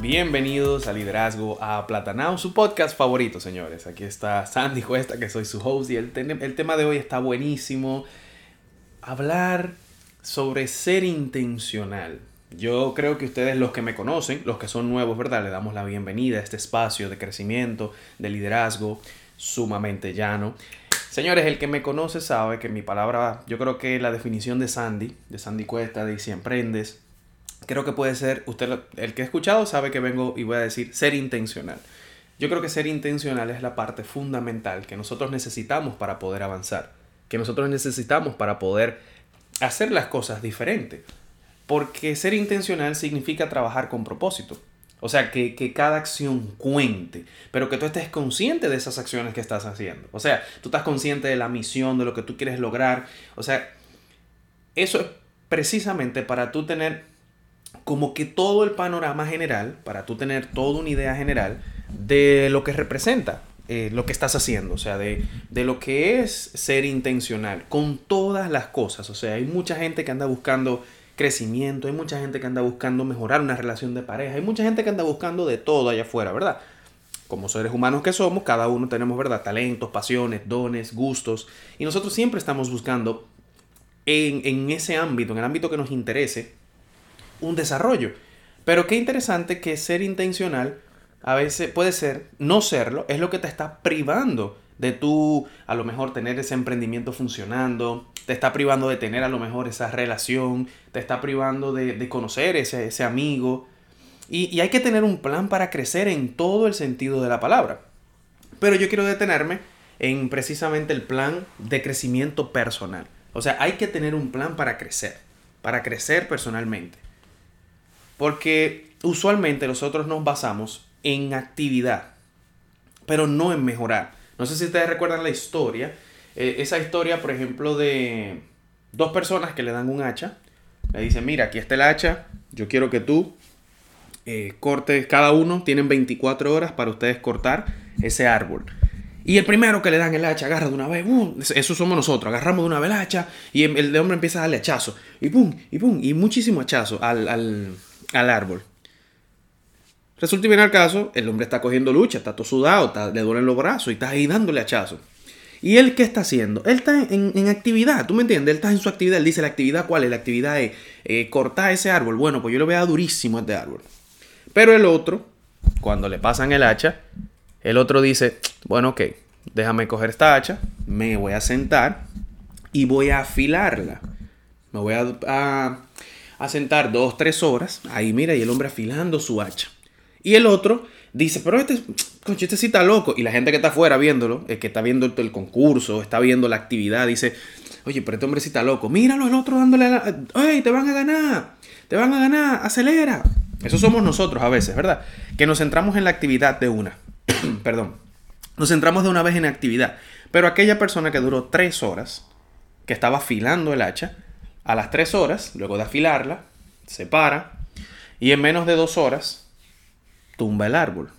Bienvenidos a Liderazgo a Platanao, su podcast favorito, señores. Aquí está Sandy Cuesta, que soy su host, y el, tema de hoy está buenísimo. Hablar sobre ser intencional. Yo creo que ustedes, los que me conocen, los que son nuevos, ¿verdad? Le damos la bienvenida a este espacio de crecimiento, de liderazgo, sumamente llano. Señores, el que me conoce sabe que mi palabra, yo creo que la definición de Sandy, de Sandy Cuesta, de Si Emprendes, creo que puede ser, usted el que ha escuchado sabe que vengo y voy a decir ser intencional. Yo creo que ser intencional es la parte fundamental que nosotros necesitamos para poder avanzar, que nosotros necesitamos para poder hacer las cosas diferentes. Porque ser intencional significa trabajar con propósito. O sea, que, que, cada acción cuente, pero que tú estés consciente de esas acciones que estás haciendo. O sea, tú estás consciente de la misión, de lo que tú quieres lograr. O sea, eso es precisamente para tú tener como que todo el panorama general, para tú tener toda una idea general de lo que representa eh, lo que estás haciendo, o sea, de, de, lo que es ser intencional con todas las cosas. O sea, hay mucha gente que anda buscando crecimiento, hay mucha gente que anda buscando mejorar una relación de pareja, hay mucha gente que anda buscando de todo allá afuera, ¿verdad? Como seres humanos que somos, cada uno tenemos, ¿verdad? Talentos, pasiones, dones, gustos, y nosotros siempre estamos buscando en, en ese ámbito, en el ámbito que nos interese, un desarrollo. Pero qué interesante que ser intencional a veces puede ser, no serlo, es lo que te está privando de tú a lo mejor tener ese emprendimiento funcionando, te está privando de tener a lo mejor esa relación, te está privando de, conocer ese, ese amigo. Y, y hay que tener un plan para crecer en todo el sentido de la palabra. Pero yo quiero detenerme en precisamente el plan de crecimiento personal. O sea, hay que tener un plan para crecer, para crecer personalmente. Porque usualmente nosotros nos basamos en actividad, pero no en mejorar. No sé si ustedes recuerdan la historia. Eh, esa historia, por ejemplo, de dos personas que le dan un hacha. Le dicen, mira, aquí está el hacha. Yo quiero que tú eh, cortes, cada uno tienen 24 horas para ustedes cortar ese árbol. Y el primero que le dan el hacha agarra de una vez, eso somos nosotros, agarramos de una vez el hacha y el, de hombre empieza a darle hachazo. Y pum, y pum, y muchísimo hachazo al, al árbol. Resulta y viene al caso, el hombre está cogiendo lucha, está todo sudado, le duelen los brazos y está ahí dándole hachazo. ¿Y él qué está haciendo? Él está en, actividad, ¿tú me entiendes? Él está en su actividad, él dice la actividad cuál es, la actividad es eh, cortar ese árbol. Bueno, pues yo le voy a dar durísimo a este árbol. Pero el otro, cuando le pasan el hacha, el otro dice, bueno, ok, déjame coger esta hacha, me voy a sentar y voy a afilarla. Me voy a sentar dos, tres horas, ahí mira, y el hombre afilando su hacha. Y el otro dice, pero este, conche, este sí está loco. Y la gente que está afuera viéndolo, el que está viendo el, concurso, está viendo la actividad, dice, oye, pero este hombre sí está loco. Míralo, el otro dándole, la, ¡ay, te van a ganar! Te van a ganar, acelera. Eso somos nosotros a veces, ¿verdad? Que nos centramos en la actividad de una. Perdón. Nos centramos de una vez en la actividad. Pero aquella persona que duró tres horas, que estaba afilando el hacha, a las 3 horas, luego de afilarla, se para y en menos de 2 horas tumba el árbol.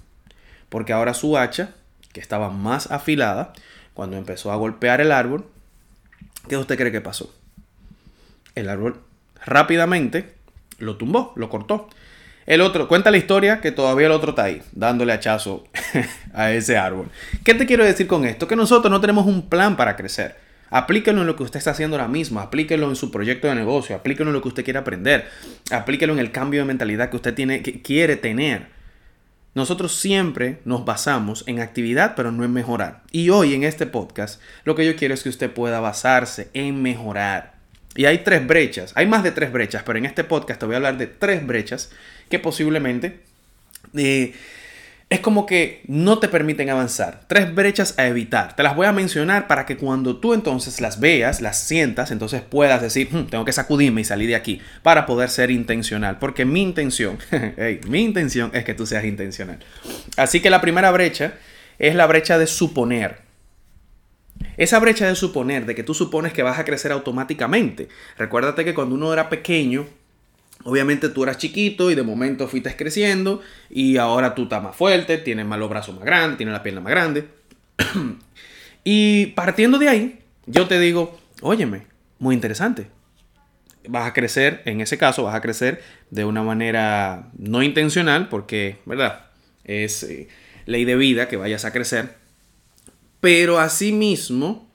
Porque ahora su hacha, que estaba más afilada, cuando empezó a golpear el árbol, ¿qué usted cree que pasó? El árbol rápidamente lo tumbó, lo cortó. El otro, cuenta la historia que todavía el otro está ahí, dándole hachazo a ese árbol. ¿Qué te quiero decir con esto? Que nosotros no tenemos un plan para crecer. Aplíquelo en lo que usted está haciendo ahora mismo, aplíquelo en su proyecto de negocio, aplíquelo en lo que usted quiere aprender, aplíquelo en el cambio de mentalidad que usted tiene, que quiere tener. Nosotros siempre nos basamos en actividad, pero no en mejorar. Y hoy en este podcast, lo que yo quiero es que usted pueda basarse en mejorar. Y hay tres brechas, hay más de tres brechas, pero en este podcast te voy a hablar de tres brechas que posiblemente eh, es como que no te permiten avanzar. Tres brechas a evitar. Te las voy a mencionar para que cuando tú entonces las veas, las sientas, entonces puedas decir, hmm, tengo que sacudirme y salir de aquí para poder ser intencional. Porque mi intención, mi intención es que tú seas intencional. Así que la primera brecha es la brecha de suponer. Esa brecha de suponer, de que tú supones que vas a crecer automáticamente. Recuérdate que cuando uno era pequeño, Obviamente tú eras chiquito y de momento fuiste creciendo y ahora tú estás más fuerte, tienes más los brazos más grandes, tienes la pierna más grande. y partiendo de ahí, yo te digo, óyeme, muy interesante. Vas a crecer, en ese caso, vas a crecer de una manera no intencional, porque, ¿verdad? Es eh, ley de vida que vayas a crecer. Pero asimismo,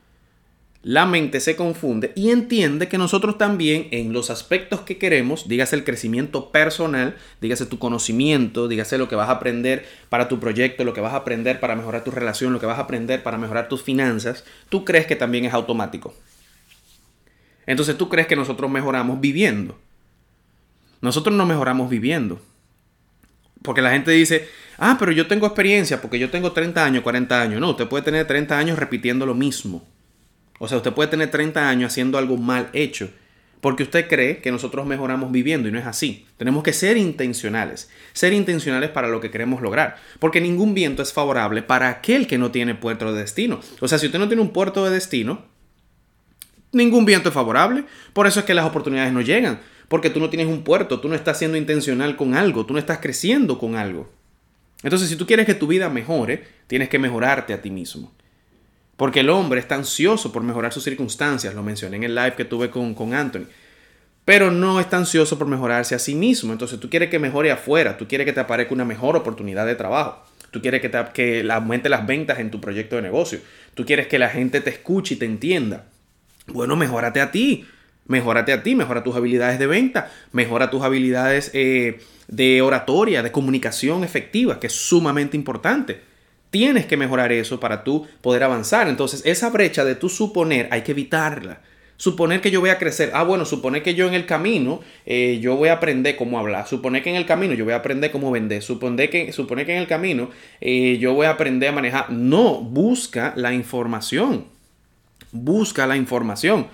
la mente se confunde y entiende que nosotros también en los aspectos que queremos, dígase el crecimiento personal, dígase tu conocimiento, dígase lo que vas a aprender para tu proyecto, lo que vas a aprender para mejorar tu relación, lo que vas a aprender para mejorar tus finanzas, tú crees que también es automático. Entonces tú crees que nosotros mejoramos viviendo. Nosotros no mejoramos viviendo. Porque la gente dice, ah, pero yo tengo experiencia porque yo tengo 30 años, 40 años. No, usted puede tener 30 años repitiendo lo mismo. O sea, usted puede tener 30 años haciendo algo mal hecho porque usted cree que nosotros mejoramos viviendo y no es así. Tenemos que ser intencionales, ser intencionales para lo que queremos lograr, porque ningún viento es favorable para aquel que no tiene puerto de destino. O sea, si usted no tiene un puerto de destino, ningún viento es favorable. Por eso es que las oportunidades no llegan, porque tú no tienes un puerto, tú no estás siendo intencional con algo, tú no estás creciendo con algo. Entonces, si tú quieres que tu vida mejore, tienes que mejorarte a ti mismo. Porque el hombre está ansioso por mejorar sus circunstancias, lo mencioné en el live que tuve con, con Anthony. Pero no está ansioso por mejorarse a sí mismo. Entonces tú quieres que mejore afuera, tú quieres que te aparezca una mejor oportunidad de trabajo. Tú quieres que, que aumente las ventas en tu proyecto de negocio. Tú quieres que la gente te escuche y te entienda. Bueno, mejórate a ti. Mejórate a ti, mejora tus habilidades de venta, mejora tus habilidades eh, de oratoria, de comunicación efectiva, que es sumamente importante. Tienes que mejorar eso para tú poder avanzar. Entonces, esa brecha de tú suponer hay que evitarla. Suponer que yo voy a crecer. Ah, bueno, suponer que yo en el camino eh, yo voy a aprender cómo hablar. Suponer que en el camino yo voy a aprender cómo vender. Suponer que, suponer que en el camino eh, yo voy a aprender a manejar. No, busca la información. Busca la información.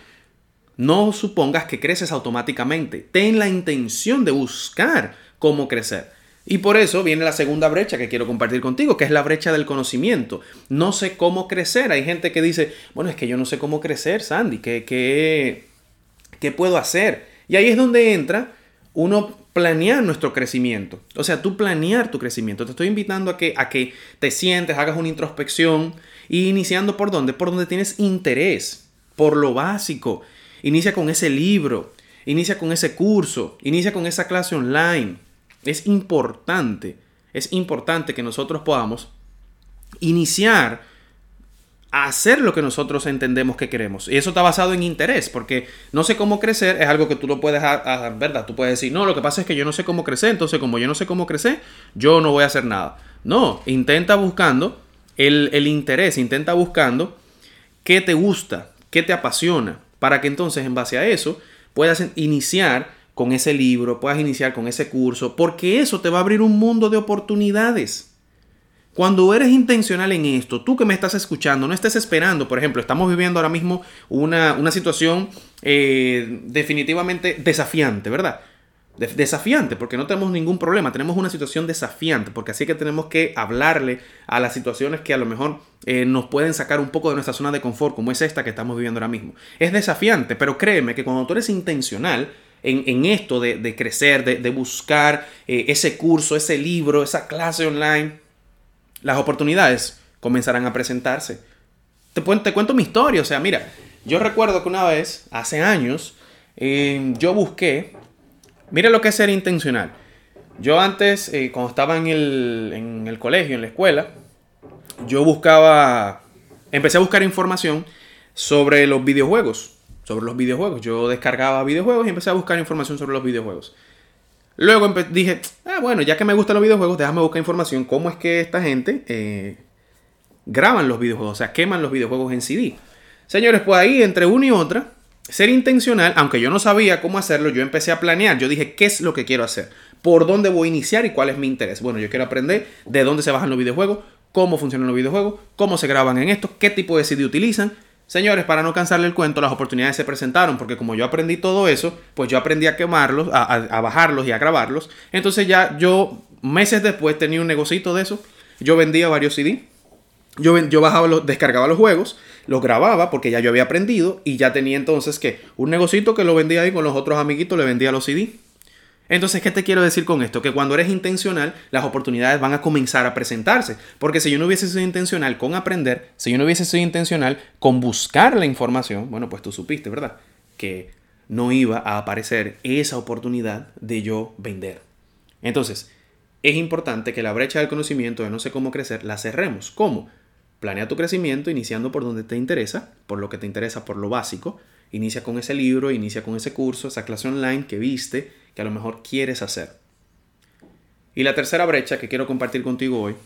No supongas que creces automáticamente. Ten la intención de buscar cómo crecer. Y por eso viene la segunda brecha que quiero compartir contigo, que es la brecha del conocimiento. No sé cómo crecer. Hay gente que dice, bueno, es que yo no sé cómo crecer, Sandy, ¿qué, qué, puedo hacer? Y ahí es donde entra uno planear nuestro crecimiento. O sea, tú planear tu crecimiento. Te estoy invitando a que, a que te sientes, hagas una introspección y iniciando por dónde? Por donde tienes interés, por lo básico. Inicia con ese libro, inicia con ese curso, inicia con esa clase online es importante, es importante que nosotros podamos iniciar a hacer lo que nosotros entendemos que queremos. Y eso está basado en interés, porque no sé cómo crecer es algo que tú lo puedes, hacer, ¿verdad? Tú puedes decir, no, lo que pasa es que yo no sé cómo crecer, entonces como yo no sé cómo crecer, yo no voy a hacer nada. No, intenta buscando el, el interés, intenta buscando qué te gusta, qué te apasiona, para que entonces en base a eso puedas iniciar con ese libro, puedas iniciar con ese curso, porque eso te va a abrir un mundo de oportunidades. Cuando eres intencional en esto, tú que me estás escuchando, no estés esperando, por ejemplo, estamos viviendo ahora mismo una, situación eh, definitivamente desafiante, ¿verdad? desafiante, porque no tenemos ningún problema, tenemos una situación desafiante, porque así que tenemos que hablarle a las situaciones que a lo mejor eh, nos pueden sacar un poco de nuestra zona de confort, como es esta que estamos viviendo ahora mismo. Es desafiante, pero créeme que cuando tú eres intencional, en, esto de, crecer, de, buscar eh, ese curso, ese libro, esa clase online, las oportunidades comenzarán a presentarse. Te, te cuento mi historia, o sea, mira, yo recuerdo que una vez, hace años, eh, yo busqué, mira lo que es ser intencional. Yo antes, eh, cuando estaba en el, en el colegio, en la escuela, yo buscaba, empecé a buscar información sobre los videojuegos sobre los videojuegos. Yo descargaba videojuegos y empecé a buscar información sobre los videojuegos. Luego dije, ah, bueno, ya que me gustan los videojuegos, déjame buscar información cómo es que esta gente eh, graban los videojuegos, o sea, queman los videojuegos en CD. Señores, pues ahí entre una y otra, ser intencional, aunque yo no sabía cómo hacerlo, yo empecé a planear. Yo dije, ¿qué es lo que quiero hacer? por dónde voy a iniciar y cuál es mi interés. Bueno, yo quiero aprender de dónde se bajan los videojuegos, cómo funcionan los videojuegos, cómo se graban en esto, qué tipo de CD utilizan. Señores, para no cansarle el cuento, las oportunidades se presentaron porque como yo aprendí todo eso, pues yo aprendí a quemarlos, a, bajarlos y a grabarlos. Entonces ya yo, meses después, tenía un negocito de eso. Yo vendía varios CD. Yo, yo bajaba los, descargaba los juegos, los grababa porque ya yo había aprendido y ya tenía entonces que un negocito que lo vendía ahí con los otros amiguitos, le vendía los CD. Entonces, ¿qué te quiero decir con esto? Que cuando eres intencional, las oportunidades van a comenzar a presentarse. Porque si yo no hubiese sido intencional con aprender, si yo no hubiese sido intencional con buscar la información, bueno, pues tú supiste, ¿verdad? Que no iba a aparecer esa oportunidad de yo vender. Entonces, es importante que la brecha del conocimiento de no sé cómo crecer la cerremos. ¿Cómo? Planea tu crecimiento iniciando por donde te interesa, por lo que te interesa, por lo básico. Inicia con ese libro, inicia con ese curso, esa clase online que viste, que a lo mejor quieres hacer. Y la tercera brecha que quiero compartir contigo hoy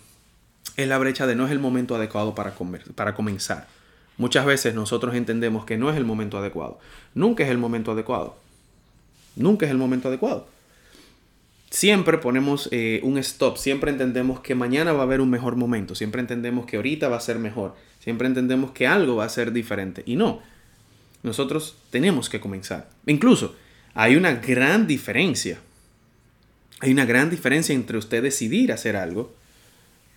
es la brecha de no es el momento adecuado para, para comenzar. Muchas veces nosotros entendemos que no es el momento adecuado. Nunca es el momento adecuado. Nunca es el momento adecuado. Siempre ponemos eh, un stop, siempre entendemos que mañana va a haber un mejor momento, siempre entendemos que ahorita va a ser mejor, siempre entendemos que algo va a ser diferente. Y no, nosotros tenemos que comenzar. Incluso hay una gran diferencia. Hay una gran diferencia entre usted decidir hacer algo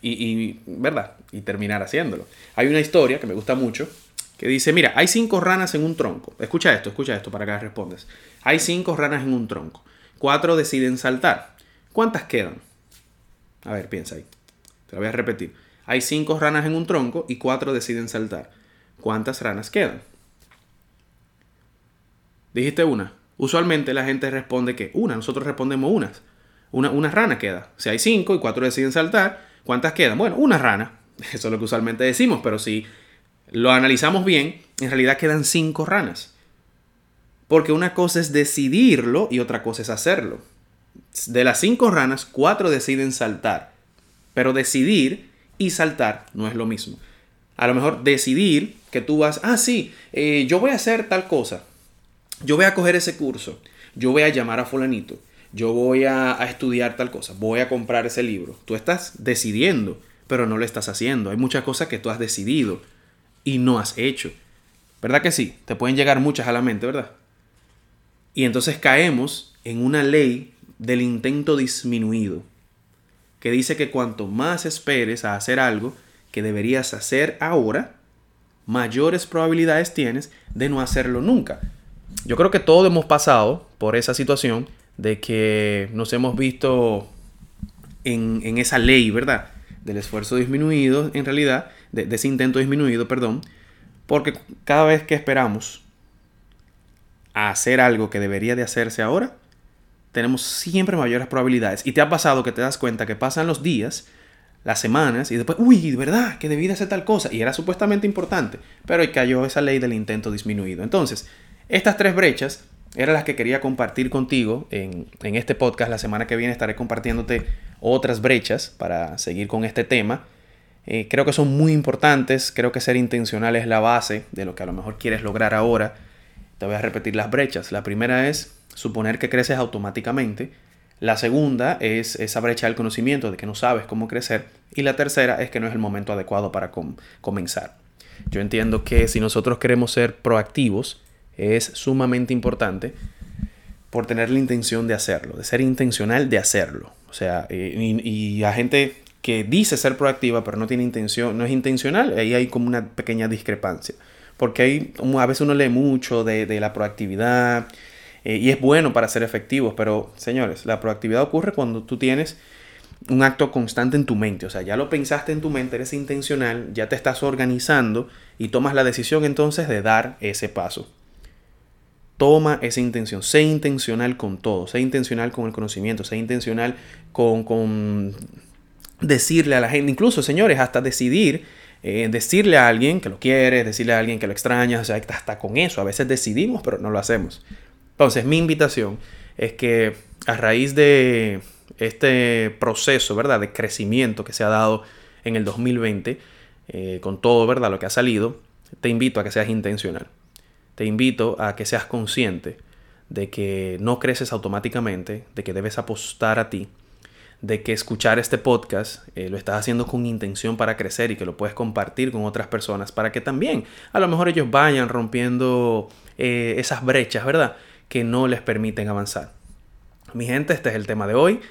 y, ¿verdad? Y terminar haciéndolo. Hay una historia que me gusta mucho que dice, mira, hay cinco ranas en un tronco. Escucha esto, escucha esto para que respondas. Hay cinco ranas en un tronco. Cuatro deciden saltar. ¿Cuántas quedan? A ver, piensa ahí. Te lo voy a repetir. Hay cinco ranas en un tronco y cuatro deciden saltar. ¿Cuántas ranas quedan? Dijiste una. Usualmente la gente responde que una, nosotros respondemos unas. Una, una rana queda. Si hay cinco y cuatro deciden saltar, ¿cuántas quedan? Bueno, una rana. Eso es lo que usualmente decimos, pero si lo analizamos bien, en realidad quedan cinco ranas. Porque una cosa es decidirlo y otra cosa es hacerlo. De las cinco ranas, cuatro deciden saltar. Pero decidir y saltar no es lo mismo. A lo mejor decidir que tú vas, ah, sí, eh, yo voy a hacer tal cosa yo voy a coger ese curso, yo voy a llamar a fulanito, yo voy a, estudiar tal cosa, voy a comprar ese libro. Tú estás decidiendo, pero no lo estás haciendo. Hay muchas cosas que tú has decidido y no has hecho. ¿Verdad que sí? Te pueden llegar muchas a la mente, ¿verdad? Y entonces caemos en una ley del intento disminuido, que dice que cuanto más esperes a hacer algo que deberías hacer ahora, mayores probabilidades tienes de no hacerlo nunca yo creo que todos hemos pasado por esa situación de que nos hemos visto en, esa ley, ¿verdad? Del esfuerzo disminuido, en realidad, de, ese intento disminuido, perdón, porque cada vez que esperamos a hacer algo que debería de hacerse ahora, tenemos siempre mayores probabilidades. Y te ha pasado que te das cuenta que pasan los días, las semanas, y después, uy, de verdad, que debí de hacer tal cosa, y era supuestamente importante, pero cayó esa ley del intento disminuido. Entonces, estas tres brechas eran las que quería compartir contigo en, este podcast. La semana que viene estaré compartiéndote otras brechas para seguir con este tema. Eh, creo que son muy importantes, creo que ser intencional es la base de lo que a lo mejor quieres lograr ahora. Te voy a repetir las brechas. La primera es suponer que creces automáticamente. La segunda es esa brecha del conocimiento de que no sabes cómo crecer. Y la tercera es que no es el momento adecuado para comenzar. Yo entiendo que si nosotros queremos ser proactivos, es sumamente importante por tener la intención de hacerlo, de ser intencional de hacerlo. O sea, eh, y, a gente que dice ser proactiva pero no tiene intención, no es intencional, ahí hay como una pequeña discrepancia. Porque hay, a veces uno lee mucho de, la proactividad eh, y es bueno para ser efectivos, pero señores, la proactividad ocurre cuando tú tienes un acto constante en tu mente. O sea, ya lo pensaste en tu mente, eres intencional, ya te estás organizando y tomas la decisión entonces de dar ese paso. Toma esa intención, sé intencional con todo, sé intencional con el conocimiento, sé intencional con, decirle a la gente, incluso señores, hasta decidir, eh, decirle a alguien que lo quiere, decirle a alguien que lo extraña, o sea, hasta con eso, a veces decidimos, pero no lo hacemos. Entonces, mi invitación es que a raíz de este proceso, ¿verdad?, de crecimiento que se ha dado en el 2020, eh, con todo, ¿verdad?, lo que ha salido, te invito a que seas intencional te invito a que seas consciente de que no creces automáticamente, de que debes apostar a ti, de que escuchar este podcast eh, lo estás haciendo con intención para crecer y que lo puedes compartir con otras personas para que también a lo mejor ellos vayan rompiendo eh, esas brechas, ¿verdad? Que no les permiten avanzar. Mi gente, este es el tema de hoy.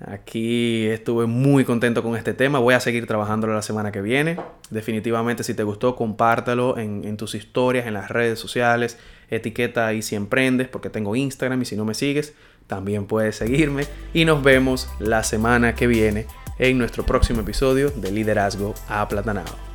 Aquí estuve muy contento con este tema. Voy a seguir trabajándolo la semana que viene. Definitivamente, si te gustó, compártelo en, en tus historias, en las redes sociales. Etiqueta ahí si emprendes, porque tengo Instagram y si no me sigues, también puedes seguirme. Y nos vemos la semana que viene en nuestro próximo episodio de Liderazgo Aplatanado.